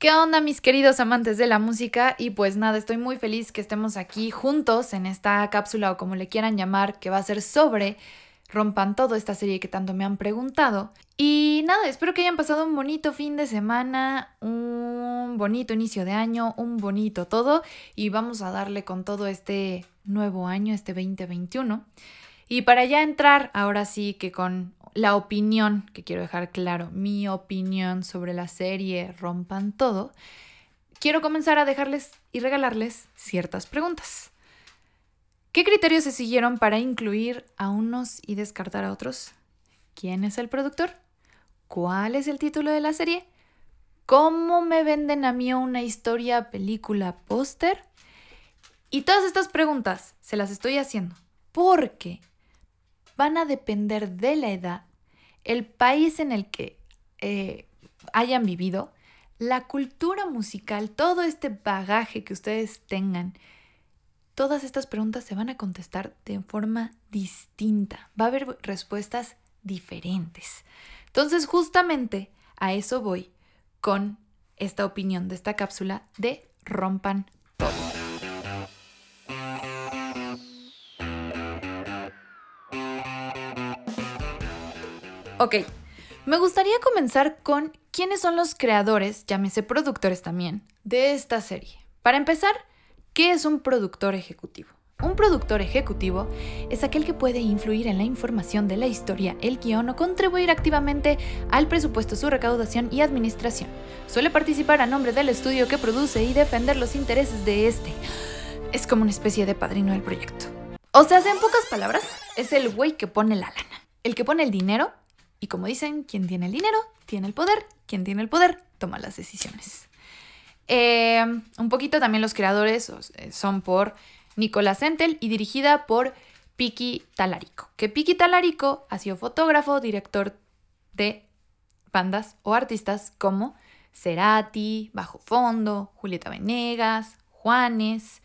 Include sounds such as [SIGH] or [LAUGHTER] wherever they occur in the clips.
¿Qué onda mis queridos amantes de la música? Y pues nada, estoy muy feliz que estemos aquí juntos en esta cápsula o como le quieran llamar, que va a ser sobre Rompan Todo, esta serie que tanto me han preguntado. Y nada, espero que hayan pasado un bonito fin de semana, un bonito inicio de año, un bonito todo. Y vamos a darle con todo este nuevo año, este 2021. Y para ya entrar, ahora sí que con la opinión, que quiero dejar claro, mi opinión sobre la serie Rompan Todo, quiero comenzar a dejarles y regalarles ciertas preguntas. ¿Qué criterios se siguieron para incluir a unos y descartar a otros? ¿Quién es el productor? ¿Cuál es el título de la serie? ¿Cómo me venden a mí una historia, película, póster? Y todas estas preguntas se las estoy haciendo porque van a depender de la edad, el país en el que eh, hayan vivido, la cultura musical, todo este bagaje que ustedes tengan. Todas estas preguntas se van a contestar de forma distinta. Va a haber respuestas diferentes. Entonces, justamente a eso voy con esta opinión de esta cápsula de rompan Ok, me gustaría comenzar con quiénes son los creadores, llámese productores también, de esta serie. Para empezar, ¿qué es un productor ejecutivo? Un productor ejecutivo es aquel que puede influir en la información de la historia, el guion o contribuir activamente al presupuesto, su recaudación y administración. Suele participar a nombre del estudio que produce y defender los intereses de este. Es como una especie de padrino del proyecto. O sea, en pocas palabras, es el güey que pone la lana, el que pone el dinero y como dicen, quien tiene el dinero, tiene el poder. Quien tiene el poder, toma las decisiones. Eh, un poquito también los creadores eh, son por Nicolás Entel y dirigida por Piki Talarico. Que Piki Talarico ha sido fotógrafo, director de bandas o artistas como Cerati, Bajo Fondo, Julieta Venegas, Juanes,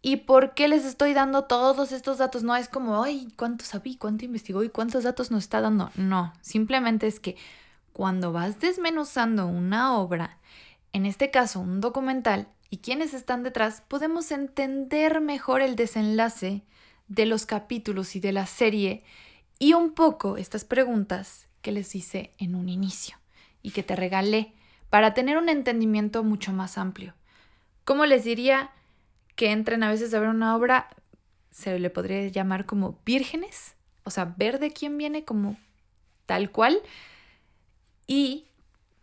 ¿Y por qué les estoy dando todos estos datos? No es como, ay, ¿cuánto sabí? ¿Cuánto investigó? ¿Y cuántos datos nos está dando? No, simplemente es que cuando vas desmenuzando una obra, en este caso un documental, y quienes están detrás, podemos entender mejor el desenlace de los capítulos y de la serie y un poco estas preguntas que les hice en un inicio y que te regalé para tener un entendimiento mucho más amplio. Como les diría, que entren a veces a ver una obra, se le podría llamar como vírgenes, o sea, ver de quién viene como tal cual y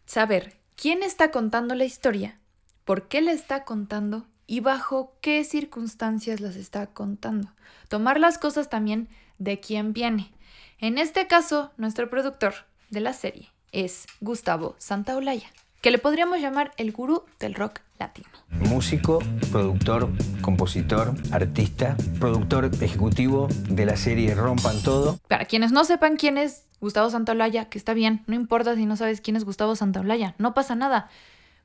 saber quién está contando la historia, por qué la está contando y bajo qué circunstancias las está contando. Tomar las cosas también de quién viene. En este caso, nuestro productor de la serie es Gustavo Santaolalla, que le podríamos llamar el gurú del rock latino. Músico, productor, compositor, artista, productor ejecutivo de la serie Rompan Todo. Para quienes no sepan quién es Gustavo Santaolalla, que está bien, no importa si no sabes quién es Gustavo Santaolalla, no pasa nada.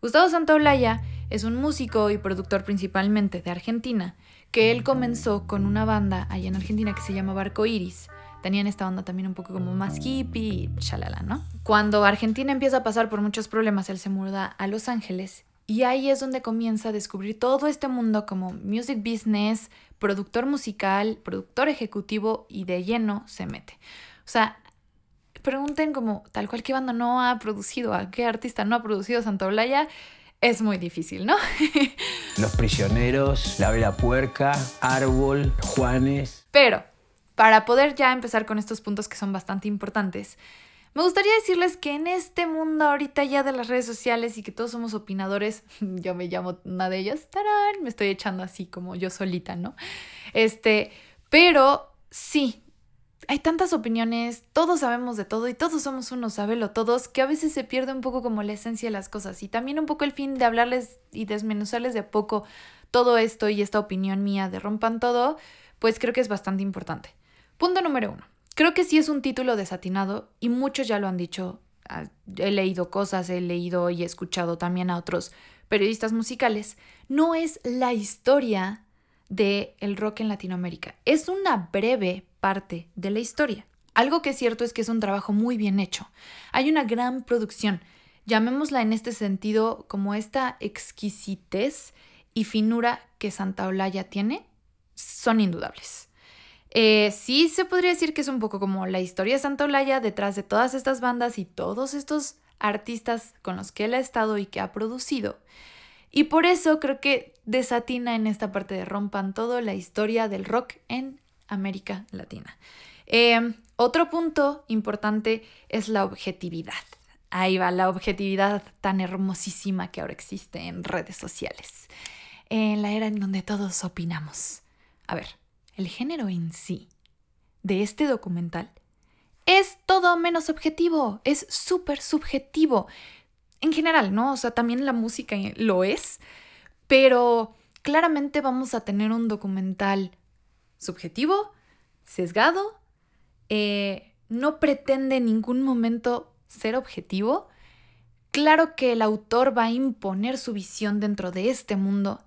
Gustavo Santaolalla es un músico y productor principalmente de Argentina, que él comenzó con una banda allá en Argentina que se llama Barco Iris. Tenían esta onda también un poco como más hippie y chalala, ¿no? Cuando Argentina empieza a pasar por muchos problemas, él se muda a Los Ángeles y ahí es donde comienza a descubrir todo este mundo como music business, productor musical, productor ejecutivo y de lleno se mete. O sea, pregunten como tal cual qué banda no ha producido, a qué artista no ha producido Santa Olaya. Es muy difícil, ¿no? [LAUGHS] Los prisioneros, La Vela Puerca, Árbol, Juanes. Pero, para poder ya empezar con estos puntos que son bastante importantes, me gustaría decirles que en este mundo ahorita ya de las redes sociales y que todos somos opinadores, [LAUGHS] yo me llamo una de ellas, tarán, me estoy echando así como yo solita, ¿no? Este, pero sí, hay tantas opiniones, todos sabemos de todo y todos somos unos sabelo todos, que a veces se pierde un poco como la esencia de las cosas y también un poco el fin de hablarles y desmenuzarles de a poco todo esto y esta opinión mía de rompan todo, pues creo que es bastante importante. Punto número uno. Creo que sí es un título desatinado y muchos ya lo han dicho. Ah, he leído cosas, he leído y escuchado también a otros periodistas musicales. No es la historia del el rock en Latinoamérica. Es una breve parte de la historia. Algo que es cierto es que es un trabajo muy bien hecho. Hay una gran producción. llamémosla en este sentido como esta exquisitez y finura que Santa Olaya tiene, son indudables. Eh, sí se podría decir que es un poco como la historia de Santa Olaya detrás de todas estas bandas y todos estos artistas con los que él ha estado y que ha producido. Y por eso creo que desatina en esta parte de rompan todo la historia del rock en América Latina. Eh, otro punto importante es la objetividad. Ahí va la objetividad tan hermosísima que ahora existe en redes sociales. En la era en donde todos opinamos. A ver, el género en sí de este documental es todo menos objetivo, es súper subjetivo. En general, ¿no? O sea, también la música lo es, pero claramente vamos a tener un documental subjetivo, sesgado, eh, no pretende en ningún momento ser objetivo, claro que el autor va a imponer su visión dentro de este mundo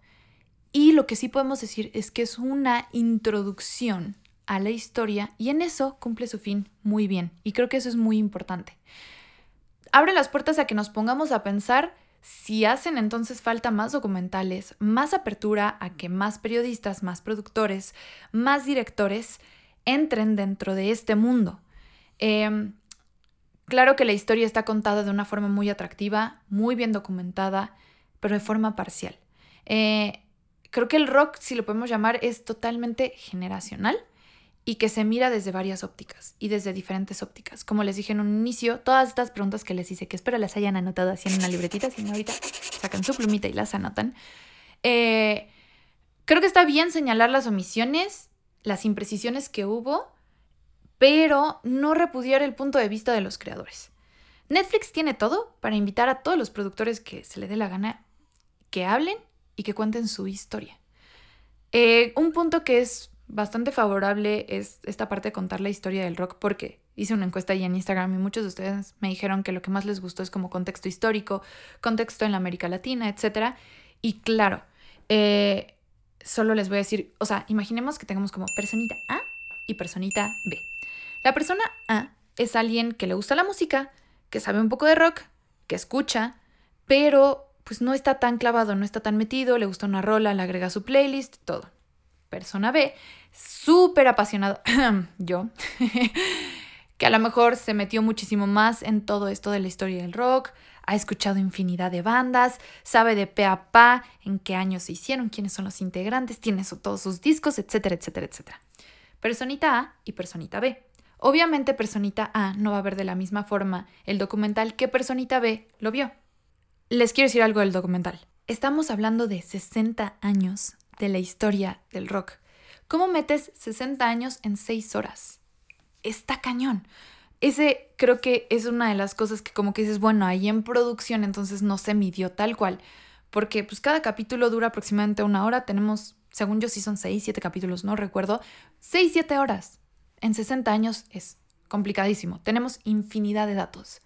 y lo que sí podemos decir es que es una introducción a la historia y en eso cumple su fin muy bien y creo que eso es muy importante. Abre las puertas a que nos pongamos a pensar si hacen entonces falta más documentales, más apertura a que más periodistas, más productores, más directores entren dentro de este mundo. Eh, Claro que la historia está contada de una forma muy atractiva, muy bien documentada, pero de forma parcial. Eh, creo que el rock, si lo podemos llamar, es totalmente generacional y que se mira desde varias ópticas y desde diferentes ópticas. Como les dije en un inicio, todas estas preguntas que les hice, que espero las hayan anotado así en una libretita, si no ahorita sacan su plumita y las anotan. Eh, creo que está bien señalar las omisiones, las imprecisiones que hubo pero no repudiar el punto de vista de los creadores. Netflix tiene todo para invitar a todos los productores que se le dé la gana que hablen y que cuenten su historia. Eh, un punto que es bastante favorable es esta parte de contar la historia del rock porque hice una encuesta ahí en Instagram y muchos de ustedes me dijeron que lo que más les gustó es como contexto histórico, contexto en la América Latina, etc. Y claro, eh, solo les voy a decir, o sea, imaginemos que tengamos como personita A y personita B. La persona A es alguien que le gusta la música, que sabe un poco de rock, que escucha, pero pues no está tan clavado, no está tan metido, le gusta una rola, le agrega su playlist, todo. Persona B, súper apasionado, [CLEARS THROAT] yo, [LAUGHS] que a lo mejor se metió muchísimo más en todo esto de la historia del rock, ha escuchado infinidad de bandas, sabe de pe a pa en qué años se hicieron, quiénes son los integrantes, tiene todos sus discos, etcétera, etcétera, etcétera. Personita A y personita B. Obviamente personita A no va a ver de la misma forma el documental que personita B lo vio. Les quiero decir algo del documental. Estamos hablando de 60 años de la historia del rock. ¿Cómo metes 60 años en 6 horas? Está cañón. Ese creo que es una de las cosas que como que dices, bueno, ahí en producción entonces no se midió tal cual, porque pues cada capítulo dura aproximadamente una hora, tenemos, según yo sí son 6, 7 capítulos, no recuerdo, 6, 7 horas en 60 años es complicadísimo. Tenemos infinidad de datos.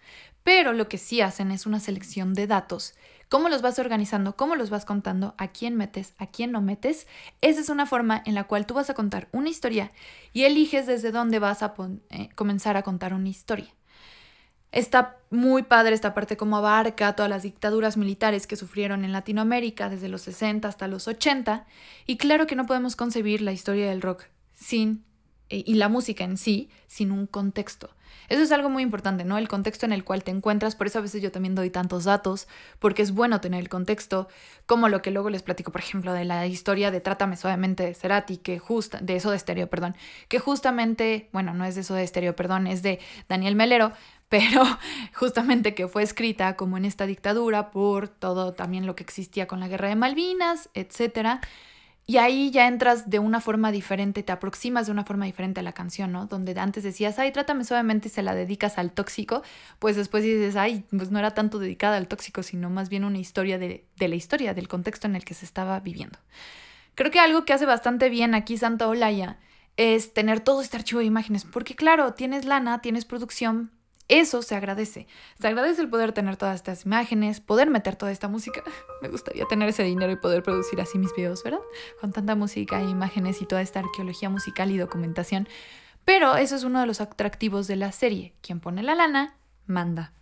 Pero lo que sí hacen es una selección de datos. ¿Cómo los vas organizando? ¿Cómo los vas contando? ¿A quién metes? ¿A quién no metes? Esa es una forma en la cual tú vas a contar una historia y eliges desde dónde vas a eh, comenzar a contar una historia. Está muy padre esta parte como abarca todas las dictaduras militares que sufrieron en Latinoamérica desde los 60 hasta los 80 y claro que no podemos concebir la historia del rock sin y la música en sí sin un contexto. Eso es algo muy importante, ¿no? El contexto en el cual te encuentras, por eso a veces yo también doy tantos datos, porque es bueno tener el contexto, como lo que luego les platico, por ejemplo, de la historia de Trátame suavemente de Cerati, que justa, de eso de estéreo, perdón, que justamente, bueno, no es de eso de estéreo, perdón, es de Daniel Melero, [LAUGHS] pero justamente que fue escrita como en esta dictadura por todo también lo que existía con la guerra de Malvinas, etcétera. Y ahí ya entras de una forma diferente, te aproximas de una forma diferente a la canción, ¿no? Donde antes decías, ay, trátame suavemente y se la dedicas al tóxico, pues después dices, ay, pues no era tanto dedicada al tóxico, sino más bien una historia de, de la historia, del contexto en el que se estaba viviendo. Creo que algo que hace bastante bien aquí Santa Olaya es tener todo este archivo de imágenes, porque claro, tienes lana, tienes producción, eso se agradece. Se agradece el poder tener todas estas imágenes, poder meter toda esta música. [LAUGHS] Me gustaría tener ese dinero y poder producir así mis videos, ¿verdad? Con tanta música, imágenes y toda esta arqueología musical y documentación. Pero eso es uno de los atractivos de la serie. Quien pone la lana, manda.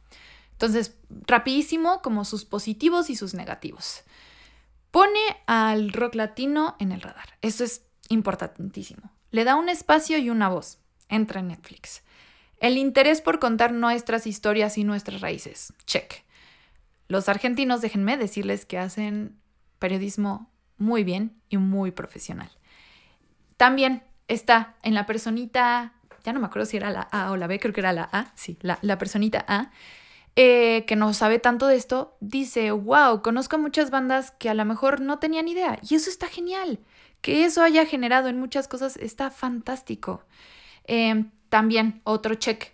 Entonces, rapidísimo como sus positivos y sus negativos. Pone al rock latino en el radar. Eso es importantísimo. Le da un espacio y una voz. Entra en Netflix. El interés por contar nuestras historias y nuestras raíces. Check. Los argentinos, déjenme decirles que hacen periodismo muy bien y muy profesional. También está en la personita, ya no me acuerdo si era la A o la B, creo que era la A, sí, la, personita A, eh, que no sabe tanto de esto, dice, wow, conozco muchas bandas que a lo mejor no tenían idea. Y eso está genial. Que eso haya generado en muchas cosas está fantástico. Em, también otro check.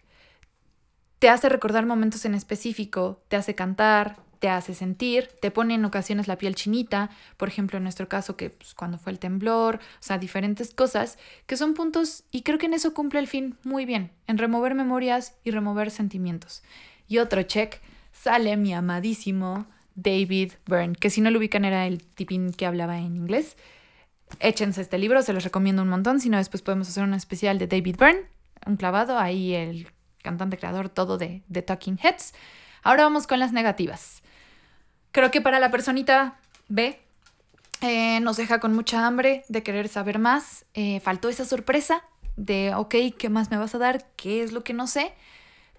Te hace recordar momentos en específico, te hace cantar, te hace sentir, te pone en ocasiones la piel chinita, por ejemplo en nuestro caso que pues, cuando fue el temblor, o sea, diferentes cosas que son puntos y creo que en eso cumple el fin muy bien, en remover memorias y remover sentimientos. Y otro check, sale mi amadísimo David Byrne, que si no lo ubican era el tipín que hablaba en inglés. Échense este libro, se los recomiendo un montón, si no después podemos hacer un especial de David Byrne, un clavado, ahí el cantante creador todo de, de Talking Heads. Ahora vamos con las negativas. Creo que para la personita B eh, nos deja con mucha hambre de querer saber más. Eh, faltó esa sorpresa de, ok, ¿qué más me vas a dar? ¿Qué es lo que no sé?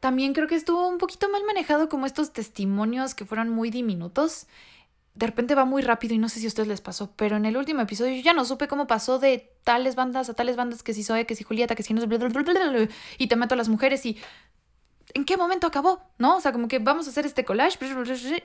También creo que estuvo un poquito mal manejado como estos testimonios que fueron muy diminutos. De repente va muy rápido y no sé si a ustedes les pasó, pero en el último episodio yo ya no supe cómo pasó de tales bandas a tales bandas que si Zoe, que si Julieta, que si no y te meto a las mujeres y ¿en qué momento acabó? ¿No? O sea, como que vamos a hacer este collage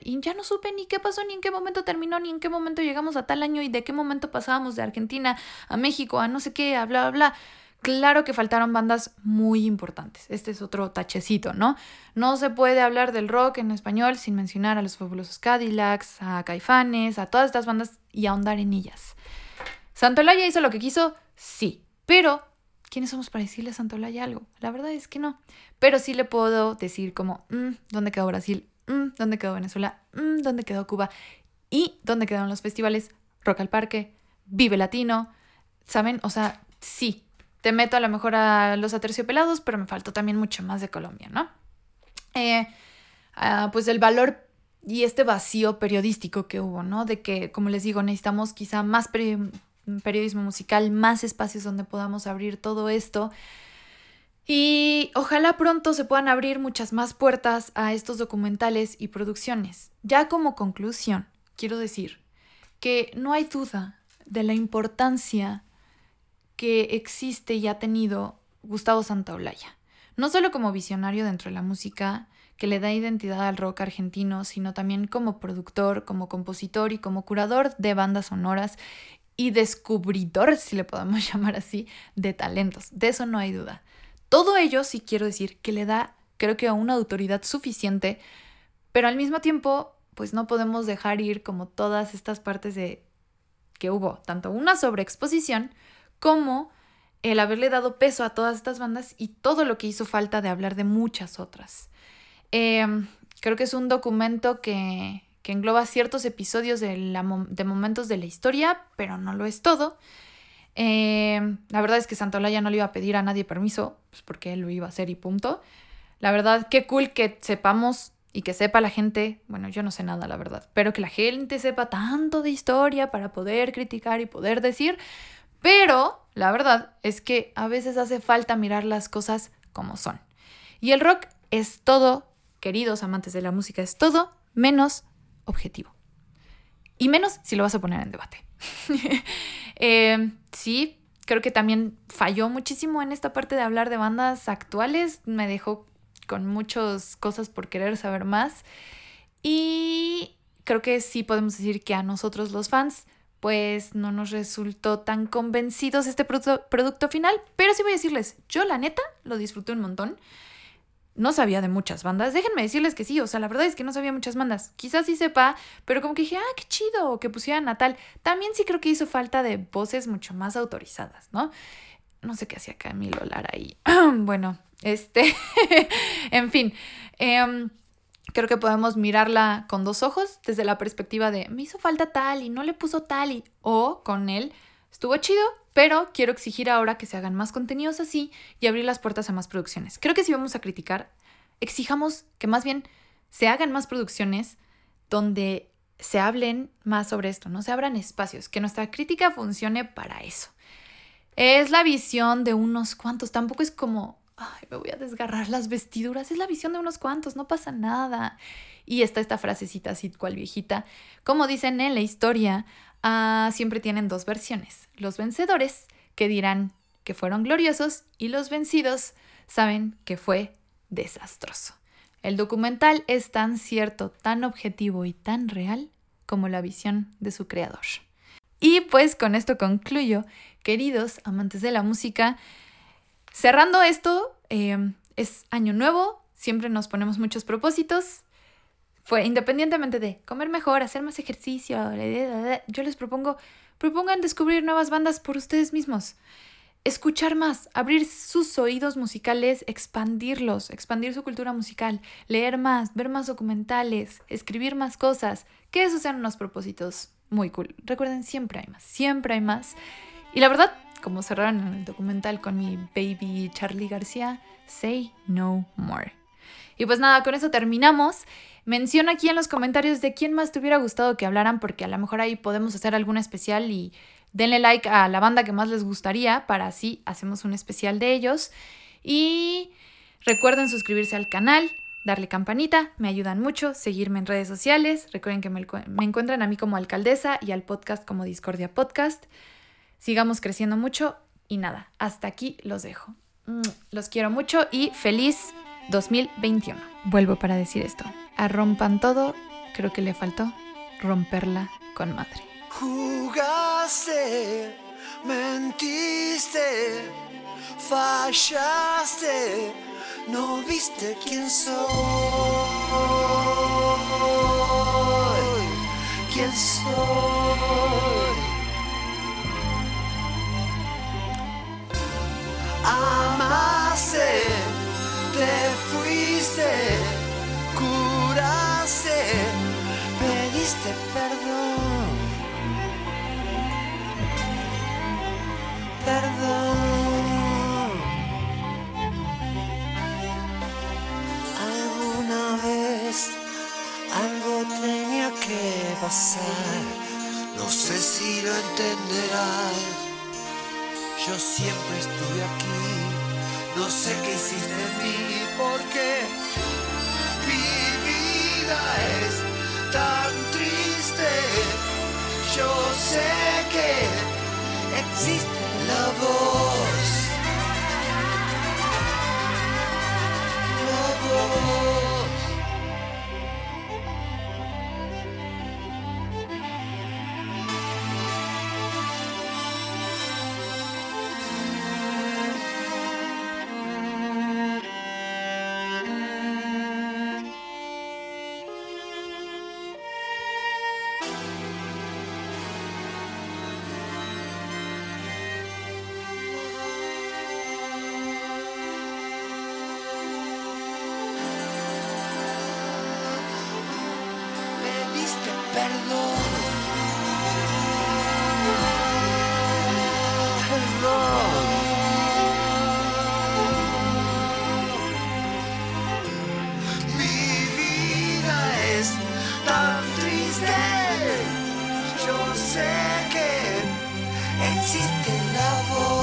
y ya no supe ni qué pasó, ni en qué momento terminó, ni en qué momento llegamos a tal año y de qué momento pasábamos de Argentina a México, a no sé qué, a bla, bla, bla. Claro que faltaron bandas muy importantes. Este es otro tachecito, ¿no? No se puede hablar del rock en español sin mencionar a los fabulosos Cadillacs, a Caifanes, a todas estas bandas y ahondar en ellas. ¿Santolaya hizo lo que quiso? Sí, pero ¿quiénes somos para decirle a Santolaya algo? La verdad es que no. Pero sí le puedo decir como, mm, ¿dónde quedó Brasil? Mm, ¿Dónde quedó Venezuela? Mm, ¿Dónde quedó Cuba? ¿Y dónde quedaron los festivales? Rock al Parque, Vive Latino, ¿saben? O sea, sí, te meto a lo mejor a los aterciopelados, pero me faltó también mucho más de Colombia, ¿no? Eh, ah, pues el valor y este vacío periodístico que hubo, ¿no? De que, como les digo, necesitamos quizá más periodismo musical, más espacios donde podamos abrir todo esto. Y ojalá pronto se puedan abrir muchas más puertas a estos documentales y producciones. Ya como conclusión, quiero decir que no hay duda de la importancia que existe y ha tenido Gustavo Santaolalla. No solo como visionario dentro de la música, que le da identidad al rock argentino, sino también como productor, como compositor y como curador de bandas sonoras y descubridor, si le podemos [LAUGHS] llamar así, de talentos. De eso no hay duda. Todo ello sí quiero decir que le da, creo que, una autoridad suficiente, pero al mismo tiempo, pues no podemos dejar ir como todas estas partes de que hubo, tanto una sobreexposición como el haberle dado peso a todas estas bandas y todo lo que hizo falta de hablar de muchas otras. Em, creo que es un documento que, que engloba ciertos episodios de, la, de momentos de la historia, pero no lo es todo. Eh, la verdad es que Santolaya no le iba a pedir a nadie permiso, pues porque él lo iba a hacer y punto. La verdad, qué cool que sepamos y que sepa la gente, bueno, yo no sé nada, la verdad, pero que la gente sepa tanto de historia para poder criticar y poder decir, pero la verdad es que a veces hace falta mirar las cosas como son. Y el rock es todo, queridos amantes de la música, es todo menos objetivo. Y menos si lo vas a poner en debate. [LAUGHS] Eh, sí, creo que también falló muchísimo en esta parte de hablar de bandas actuales. Me dejó con muchas cosas por querer saber más. Y creo que sí podemos decir que a nosotros los fans pues no nos resultó tan convencidos este producto, final, pero sí voy a decirles, yo la neta lo disfruté un montón no sabía de muchas bandas. Déjenme decirles que sí, o sea, la verdad es que no sabía muchas bandas. Quizás sí sepa, pero como que dije, ah, qué chido que pusieran Natal. También sí creo que hizo falta de voces mucho más autorizadas, ¿no? No sé qué hacía Camilo Lara ahí. [CLEARS THROAT] bueno, este, [LAUGHS] en fin, em, creo que podemos mirarla con dos ojos, desde la perspectiva de, me hizo falta tal y no le puso tal y, o con él, estuvo chido, pero quiero exigir ahora que se hagan más contenidos así y abrir las puertas a más producciones. Creo que si vamos a criticar, exijamos que más bien se hagan más producciones donde se hablen más sobre esto, no se abran espacios, que nuestra crítica funcione para eso. Es la visión de unos cuantos, tampoco es como, ay, me voy a desgarrar las vestiduras, es la visión de unos cuantos, no pasa nada. Y está esta frasecita así cual viejita, como dicen en la historia, ah, siempre tienen dos versiones, los vencedores que dirán que fueron gloriosos y los vencidos saben que fue desastroso. El documental es tan cierto, tan objetivo y tan real como la visión de su creador. Y pues con esto concluyo, queridos amantes de la música, cerrando esto, em, es año nuevo, siempre nos ponemos muchos propósitos. Fue independientemente de comer mejor, hacer más ejercicio, yo les propongo, propongan descubrir nuevas bandas por ustedes mismos escuchar más, abrir sus oídos musicales, expandirlos, expandir su cultura musical, leer más, ver más documentales, escribir más cosas, que esos sean unos propósitos muy cool. Recuerden, siempre hay más, siempre hay más. Y la verdad, como cerraron en el documental con mi baby Charlie García, say no more. Y pues nada, con eso terminamos. Menciona aquí en los comentarios de quién más te hubiera gustado que hablaran, porque a lo mejor ahí podemos hacer algún especial y Denle like a la banda que más les gustaría para así hacemos un especial de ellos. Y recuerden suscribirse al canal, darle campanita, me ayudan mucho, seguirme en redes sociales. Recuerden que me, me encuentran a mí como alcaldesa y al podcast como Discordia Podcast. Sigamos creciendo mucho y nada, hasta aquí los dejo. Mm, los quiero mucho y feliz 2021. Vuelvo para decir esto. A rompan todo, creo que le faltó romperla con madre. Jugaste, mentiste, fallaste, no viste quién soy. ¿Quién soy? Amaste, te fuiste, curaste, pediste perdón. Sé que existe la voz.